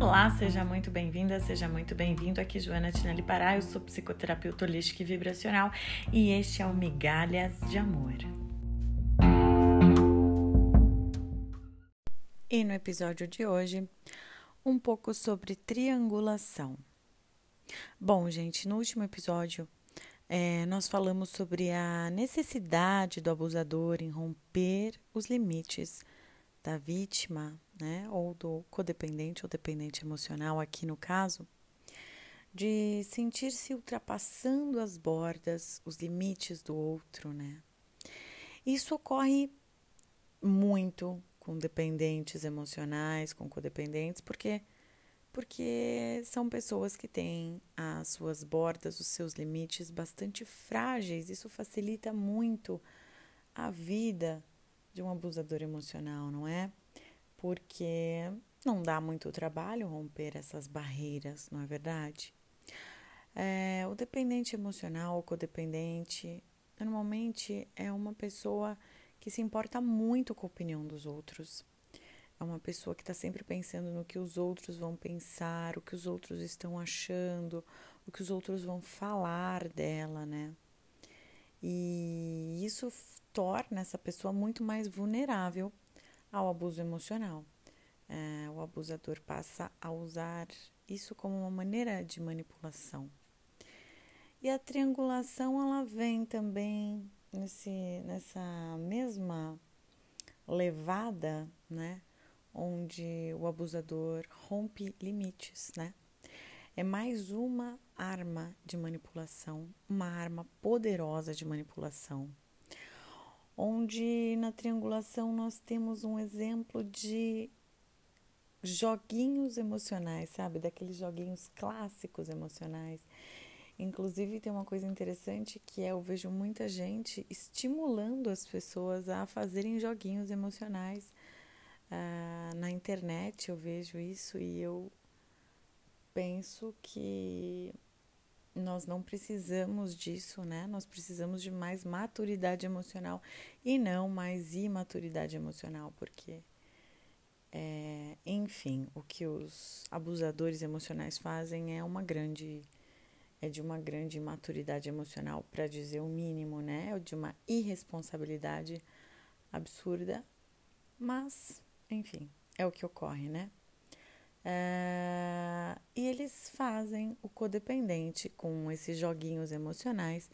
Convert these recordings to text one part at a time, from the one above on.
Olá, seja muito bem-vinda, seja muito bem-vindo. Aqui Joana Tinelli Pará, eu sou psicoterapeuta holística e vibracional e este é o Migalhas de Amor. E no episódio de hoje, um pouco sobre triangulação. Bom, gente, no último episódio é, nós falamos sobre a necessidade do abusador em romper os limites da vítima, né, ou do codependente ou dependente emocional, aqui no caso, de sentir-se ultrapassando as bordas, os limites do outro, né? Isso ocorre muito com dependentes emocionais, com codependentes, porque porque são pessoas que têm as suas bordas, os seus limites bastante frágeis. Isso facilita muito a vida de um abusador emocional, não é? Porque não dá muito trabalho romper essas barreiras, não é verdade? É, o dependente emocional, o codependente, normalmente é uma pessoa que se importa muito com a opinião dos outros. É uma pessoa que está sempre pensando no que os outros vão pensar, o que os outros estão achando, o que os outros vão falar dela, né? E isso torna essa pessoa muito mais vulnerável ao abuso emocional. É, o abusador passa a usar isso como uma maneira de manipulação. E a triangulação ela vem também nesse, nessa mesma levada, né? Onde o abusador rompe limites, né? É mais uma arma de manipulação, uma arma poderosa de manipulação onde na triangulação nós temos um exemplo de joguinhos emocionais, sabe? Daqueles joguinhos clássicos emocionais. Inclusive, tem uma coisa interessante que é eu vejo muita gente estimulando as pessoas a fazerem joguinhos emocionais. Ah, na internet eu vejo isso e eu penso que nós não precisamos disso, né? Nós precisamos de mais maturidade emocional e não mais imaturidade emocional, porque, é, enfim, o que os abusadores emocionais fazem é uma grande, é de uma grande imaturidade emocional, para dizer o mínimo, né? É de uma irresponsabilidade absurda, mas, enfim, é o que ocorre, né? É, e eles fazem o codependente com esses joguinhos emocionais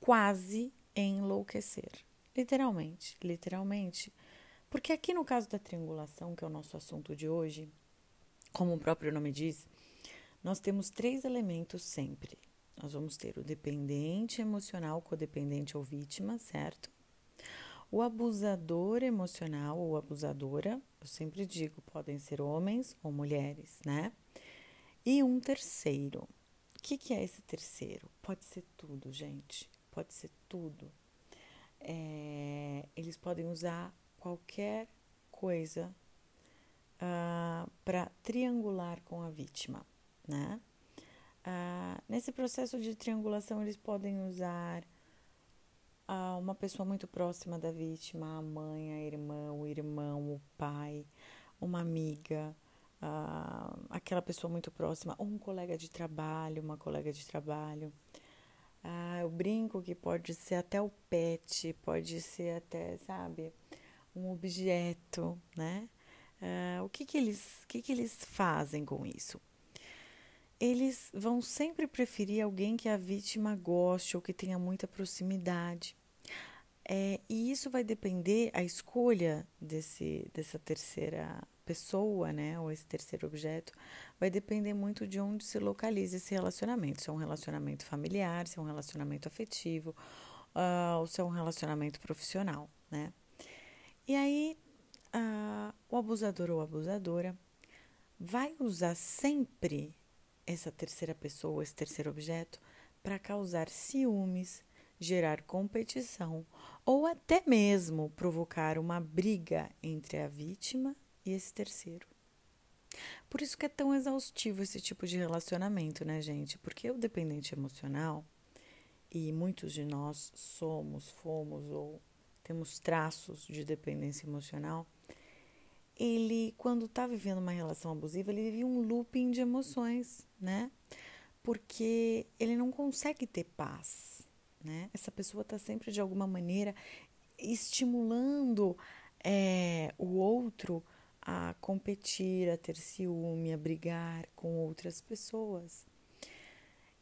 quase enlouquecer. Literalmente, literalmente. Porque aqui no caso da triangulação, que é o nosso assunto de hoje, como o próprio nome diz, nós temos três elementos sempre. Nós vamos ter o dependente emocional, codependente ou vítima, certo? O abusador emocional ou abusadora, eu sempre digo, podem ser homens ou mulheres, né? E um terceiro. O que, que é esse terceiro? Pode ser tudo, gente. Pode ser tudo. É, eles podem usar qualquer coisa uh, ah, para triangular com a vítima, né? Uh, nesse processo de triangulação, eles podem usar uh, uma pessoa muito próxima da vítima, a mãe, a irmã, o irmão, o pai, uma amiga, uh, aquela pessoa muito próxima, um colega de trabalho, uma colega de trabalho. Ah, eu brinco que pode ser até o pet, pode ser até, sabe, um objeto, né? Ah, o que que eles, que que eles fazem com isso? Eles vão sempre preferir alguém que a vítima goste ou que tenha muita proximidade. É, e isso vai depender, a escolha desse, dessa terceira pessoa, né, ou esse terceiro objeto, vai depender muito de onde se localiza esse relacionamento. Se é um relacionamento familiar, se é um relacionamento afetivo, uh, ou se é um relacionamento profissional, né? E aí, uh, o abusador ou abusadora vai usar sempre essa terceira pessoa, esse terceiro objeto, para causar ciúmes, gerar competição ou até mesmo provocar uma briga entre a vítima e esse terceiro. Por isso que é tão exaustivo esse tipo de relacionamento, né, gente? Porque o dependente emocional, e muitos de nós somos, fomos ou temos traços de dependência emocional, ele, quando está vivendo uma relação abusiva, ele vive um looping de emoções, né? Porque ele não consegue ter paz, né? Essa pessoa está sempre de alguma maneira estimulando é, o outro a competir, a ter ciúme, a brigar com outras pessoas.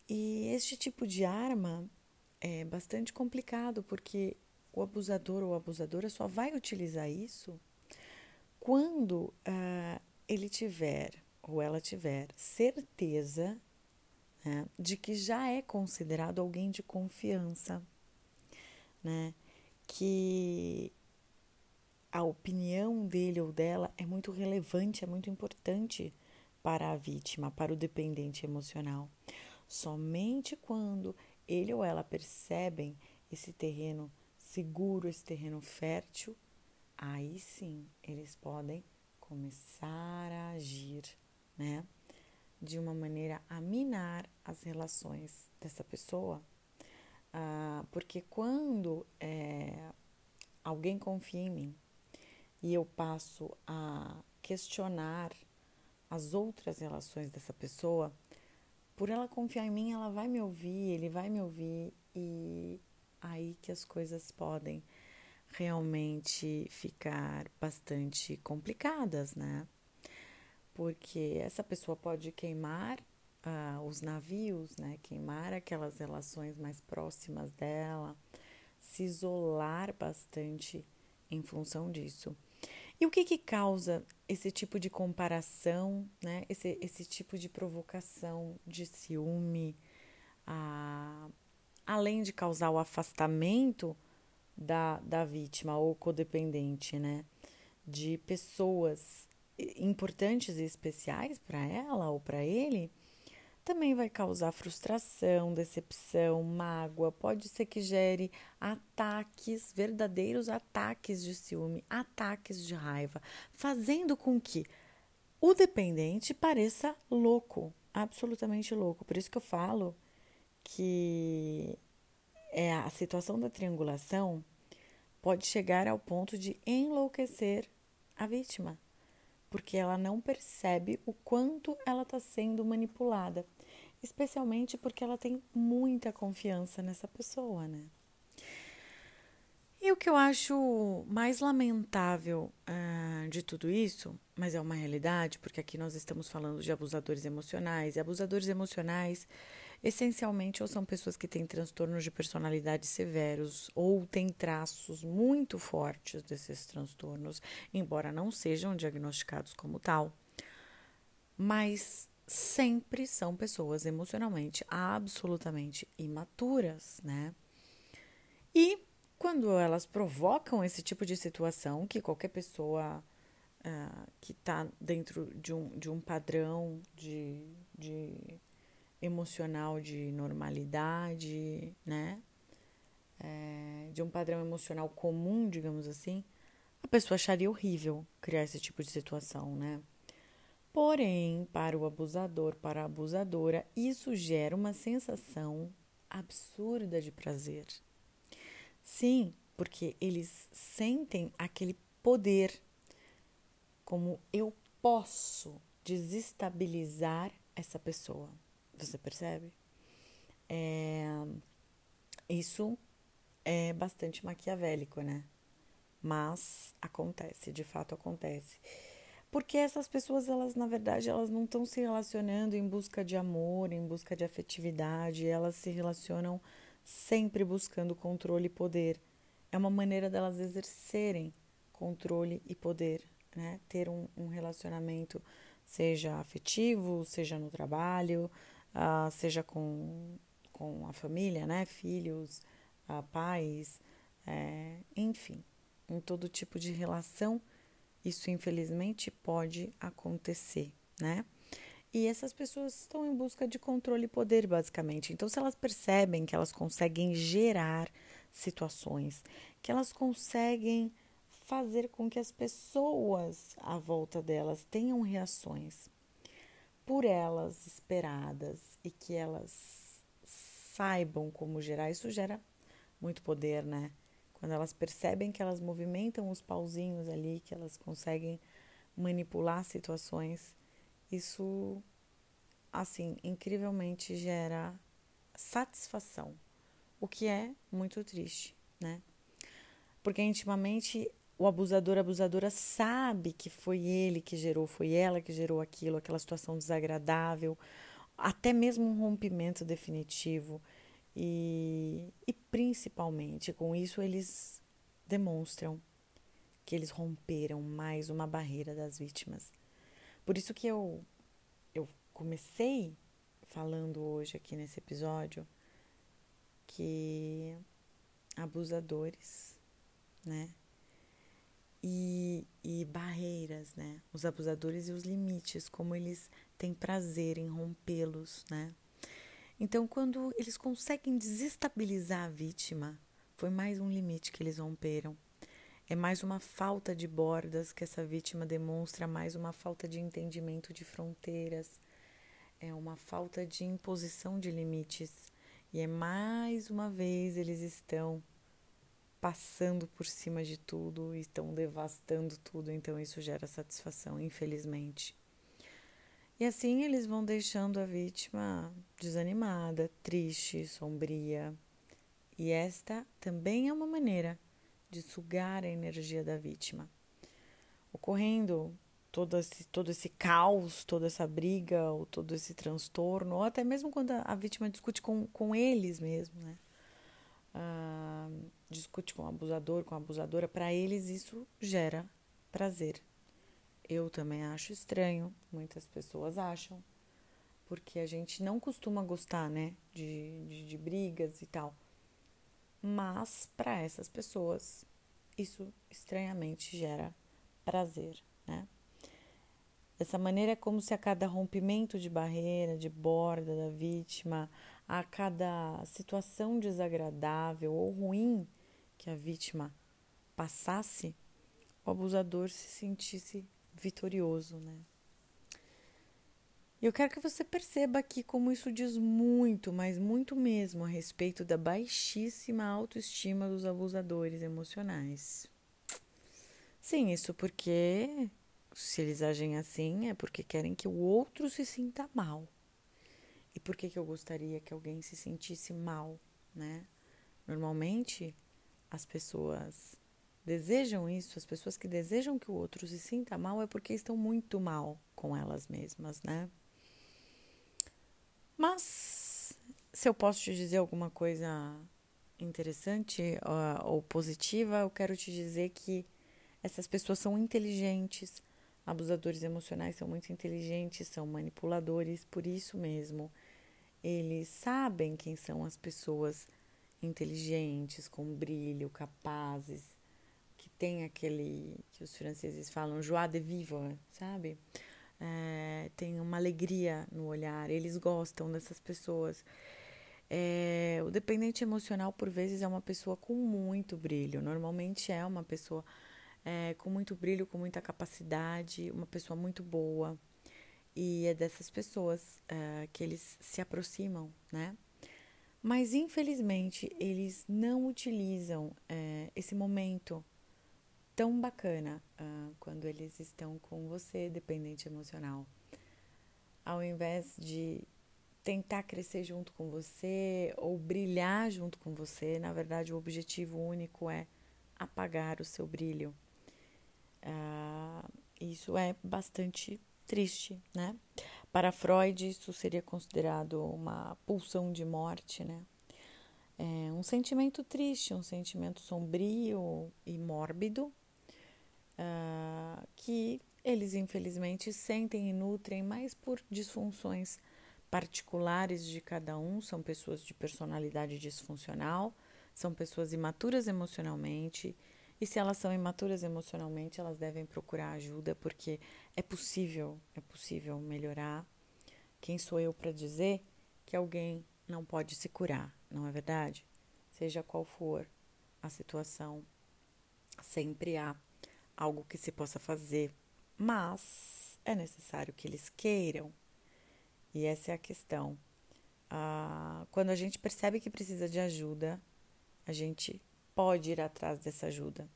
E este tipo de arma é bastante complicado porque o abusador ou abusadora só vai utilizar isso quando uh, ele tiver ou ela tiver certeza né, de que já é considerado alguém de confiança, né, que a opinião dele ou dela é muito relevante, é muito importante para a vítima, para o dependente emocional. Somente quando ele ou ela percebem esse terreno seguro, esse terreno fértil, aí sim eles podem começar a agir, né? De uma maneira a minar as relações dessa pessoa. Ah, porque quando é, alguém confia em mim e eu passo a questionar as outras relações dessa pessoa, por ela confiar em mim, ela vai me ouvir, ele vai me ouvir e aí que as coisas podem realmente ficar bastante complicadas, né? Porque essa pessoa pode queimar uh, os navios, né? Queimar aquelas relações mais próximas dela, se isolar bastante em função disso. E o que, que causa esse tipo de comparação, né? esse, esse tipo de provocação de ciúme, uh, além de causar o afastamento da, da vítima ou codependente, né? De pessoas importantes e especiais para ela ou para ele, também vai causar frustração, decepção, mágoa, pode ser que gere ataques, verdadeiros ataques de ciúme, ataques de raiva, fazendo com que o dependente pareça louco, absolutamente louco. Por isso que eu falo que é a situação da triangulação pode chegar ao ponto de enlouquecer a vítima, porque ela não percebe o quanto ela está sendo manipulada, especialmente porque ela tem muita confiança nessa pessoa, né? E o que eu acho mais lamentável uh, de tudo isso, mas é uma realidade, porque aqui nós estamos falando de abusadores emocionais, e abusadores emocionais Essencialmente, ou são pessoas que têm transtornos de personalidade severos ou têm traços muito fortes desses transtornos, embora não sejam diagnosticados como tal. Mas sempre são pessoas emocionalmente absolutamente imaturas, né? E quando elas provocam esse tipo de situação, que qualquer pessoa uh, que está dentro de um, de um padrão de, de emocional de normalidade, né? É, de um padrão emocional comum, digamos assim, a pessoa acharia horrível criar esse tipo de situação, né? Porém, para o abusador, para a abusadora, isso gera uma sensação absurda de prazer. Sim, porque eles sentem aquele poder, como eu posso desestabilizar essa pessoa. Você percebe? É, isso é bastante maquiavélico, né? Mas acontece, de fato acontece. Porque essas pessoas, elas, na verdade, elas não estão se relacionando em busca de amor, em busca de afetividade, elas se relacionam sempre buscando controle e poder. É uma maneira delas exercerem controle e poder, né? Ter um, um relacionamento, seja afetivo, seja no trabalho, uh, seja com, com a família, né? Filhos, uh, pais, é, enfim, em todo tipo de relação, isso infelizmente pode acontecer, né? E essas pessoas estão em busca de controle e poder, basicamente. Então, se elas percebem que elas conseguem gerar situações, que elas conseguem fazer com que as pessoas à volta delas tenham reações por elas esperadas e que elas saibam como gerar, isso gera muito poder, né? Quando elas percebem que elas movimentam os pauzinhos ali, que elas conseguem manipular situações, isso, assim, incrivelmente gera satisfação, o que é muito triste, né? Porque intimamente o abusador, abusadora sabe que foi ele que gerou, foi ela que gerou aquilo, aquela situação desagradável, até mesmo um rompimento definitivo. E, e principalmente com isso eles demonstram que eles romperam mais uma barreira das vítimas. Por isso que eu, eu comecei falando hoje aqui nesse episódio que abusadores, né? E, e né? Os abusadores e os limites, como eles têm prazer em rompê-los, né? Então, quando eles conseguem desestabilizar a vítima, foi mais um limite que eles romperam. É mais uma falta de bordas que essa vítima demonstra, mais uma falta de entendimento de fronteiras, é uma falta de imposição de limites. E é mais uma vez eles estão passando por cima de tudo, estão devastando tudo, então isso gera satisfação, infelizmente. E assim eles vão deixando a vítima desanimada, triste, sombria. E esta também é uma maneira de sugar a energia da vítima. Ocorrendo todo esse, todo esse caos, toda essa briga, ou todo esse transtorno, ou até mesmo quando a, a vítima discute com, com eles mesmo, né? Ah, discute com o abusador, com a abusadora, para eles isso gera prazer. Eu também acho estranho, muitas pessoas acham, porque a gente não costuma gostar, né, de, de, de brigas e tal. Mas para essas pessoas, isso estranhamente gera prazer, né? Dessa maneira é como se a cada rompimento de barreira, de borda da vítima, a cada situação desagradável ou ruim que a vítima passasse, o abusador se sentisse vitorioso, né? Eu quero que você perceba aqui como isso diz muito, mas muito mesmo, a respeito da baixíssima autoestima dos abusadores emocionais. Sim, isso porque se eles agem assim é porque querem que o outro se sinta mal. E por que, que eu gostaria que alguém se sentisse mal, né? Normalmente as pessoas desejam isso, as pessoas que desejam que o outro se sinta mal é porque estão muito mal com elas mesmas, né? Mas se eu posso te dizer alguma coisa interessante ou, ou positiva, eu quero te dizer que essas pessoas são inteligentes, abusadores emocionais são muito inteligentes, são manipuladores, por isso mesmo eles sabem quem são as pessoas inteligentes, com brilho, capazes, que tem aquele que os franceses falam joie de vivre, sabe? é, tem uma alegria no olhar, eles gostam dessas pessoas. É, o dependente emocional, por vezes, é uma pessoa com muito brilho, normalmente é uma pessoa é, com muito brilho, com muita capacidade, uma pessoa muito boa. E é dessas pessoas é, que eles se aproximam, né? Mas infelizmente eles não utilizam é, esse momento tão bacana uh, quando eles estão com você, dependente emocional. Ao invés de tentar crescer junto com você ou brilhar junto com você, na verdade, o objetivo único é apagar o seu brilho. Uh, isso é bastante triste, né? Para Freud, isso seria considerado uma pulsão de morte, né? É um sentimento triste, um sentimento sombrio e mórbido, uh, que eles infelizmente sentem e nutrem mais por disfunções particulares de cada um, são pessoas de personalidade disfuncional, são pessoas imaturas emocionalmente, e se elas são imaturas emocionalmente, elas devem procurar ajuda, porque é possível, é possível melhorar. Quem sou eu para dizer que alguém não pode se curar, não é verdade? Seja qual for a situação, sempre há algo que se possa fazer, mas é necessário que eles queiram. E essa é a questão. Ah, quando a gente percebe que precisa de ajuda, a gente pode ir atrás dessa ajuda.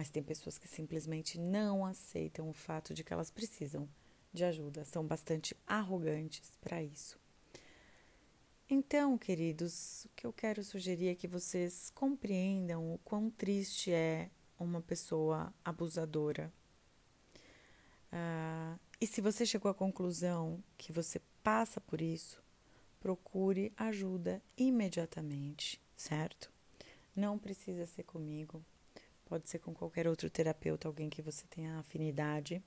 Mas tem pessoas que simplesmente não aceitam o fato de que elas precisam de ajuda, são bastante arrogantes para isso. Então, queridos, o que eu quero sugerir é que vocês compreendam o quão triste é uma pessoa abusadora. Ah, e se você chegou à conclusão que você passa por isso, procure ajuda imediatamente, certo? Não precisa ser comigo, pode ser com qualquer outro terapeuta, alguém que você tenha afinidade.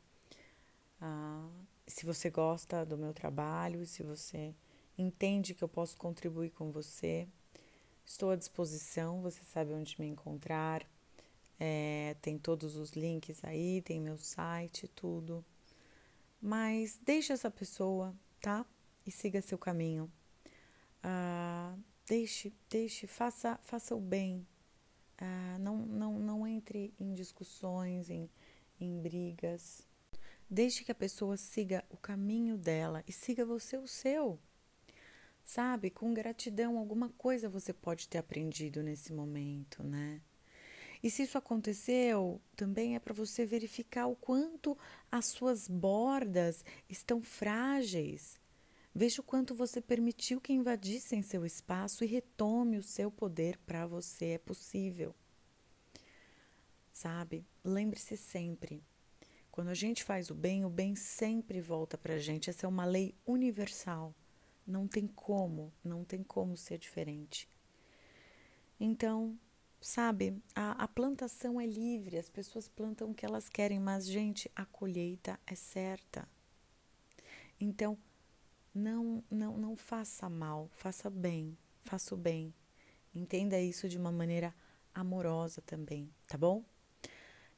Ah, se você gosta do meu trabalho, se você entende que eu posso contribuir com você, estou à disposição, você sabe onde me encontrar. É, tem todos os links aí, tem meu site, tudo. Mas deixe essa pessoa, tá? E siga seu caminho. Ah, deixe, deixe, faça, faça o bem. Ah, não, não, não entre em discussões, em, em brigas. Deixe que a pessoa siga o caminho dela e siga você o seu. Sabe, com gratidão, alguma coisa você pode ter aprendido nesse momento, né? E se isso aconteceu, também é para você verificar o quanto as suas bordas estão frágeis. Veja o quanto você permitiu que invadissem seu espaço e retome o seu poder para você. É possível. Sabe? Lembre-se sempre: quando a gente faz o bem, o bem sempre volta para a gente. Essa é uma lei universal. Não tem como, não tem como ser diferente. Então, sabe, a, a, plantação é livre, as pessoas plantam o que elas querem, mas, gente, a colheita é certa. Então, não, não, não faça mal, faça bem, faça o bem. Entenda isso de uma maneira amorosa também, tá bom?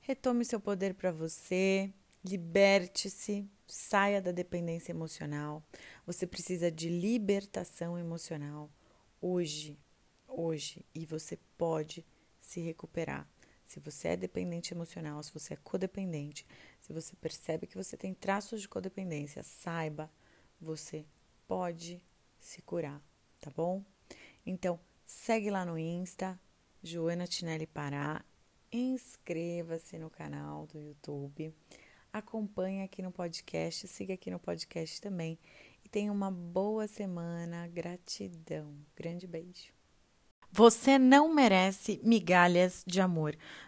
Retome seu poder para você, liberte-se, saia da dependência emocional. Você precisa de libertação emocional hoje, hoje, e você pode se recuperar. Se você é dependente emocional, se você é codependente, se você percebe que você tem traços de codependência, saiba, você pode se curar, tá bom? Então, segue lá no Insta, Joana Tinelli Pará, inscreva-se no canal do YouTube, acompanhe aqui no podcast, siga aqui no podcast também e tenha uma boa semana. Gratidão. Grande beijo. Você não merece migalhas de amor.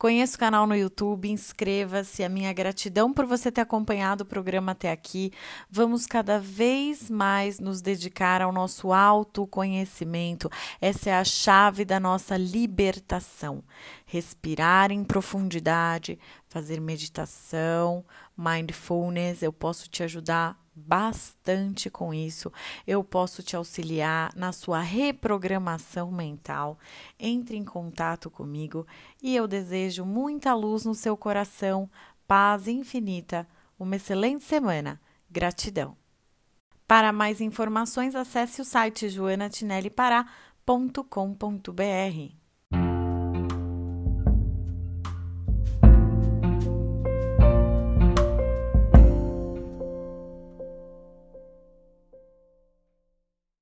conheça o canal no YouTube, inscreva-se. A minha gratidão por você ter acompanhado o programa até aqui. Vamos cada vez mais nos dedicar ao nosso autoconhecimento. Essa é a chave da nossa libertação. Respirar em profundidade, fazer meditação, mindfulness. Eu posso te ajudar bastante com isso. Eu posso te auxiliar na sua reprogramação mental. Entre em contato comigo e eu desejo muita luz no seu coração paz infinita, uma excelente semana. Gratidão. Para mais informações, acesse o site joanatinellipará.com.br.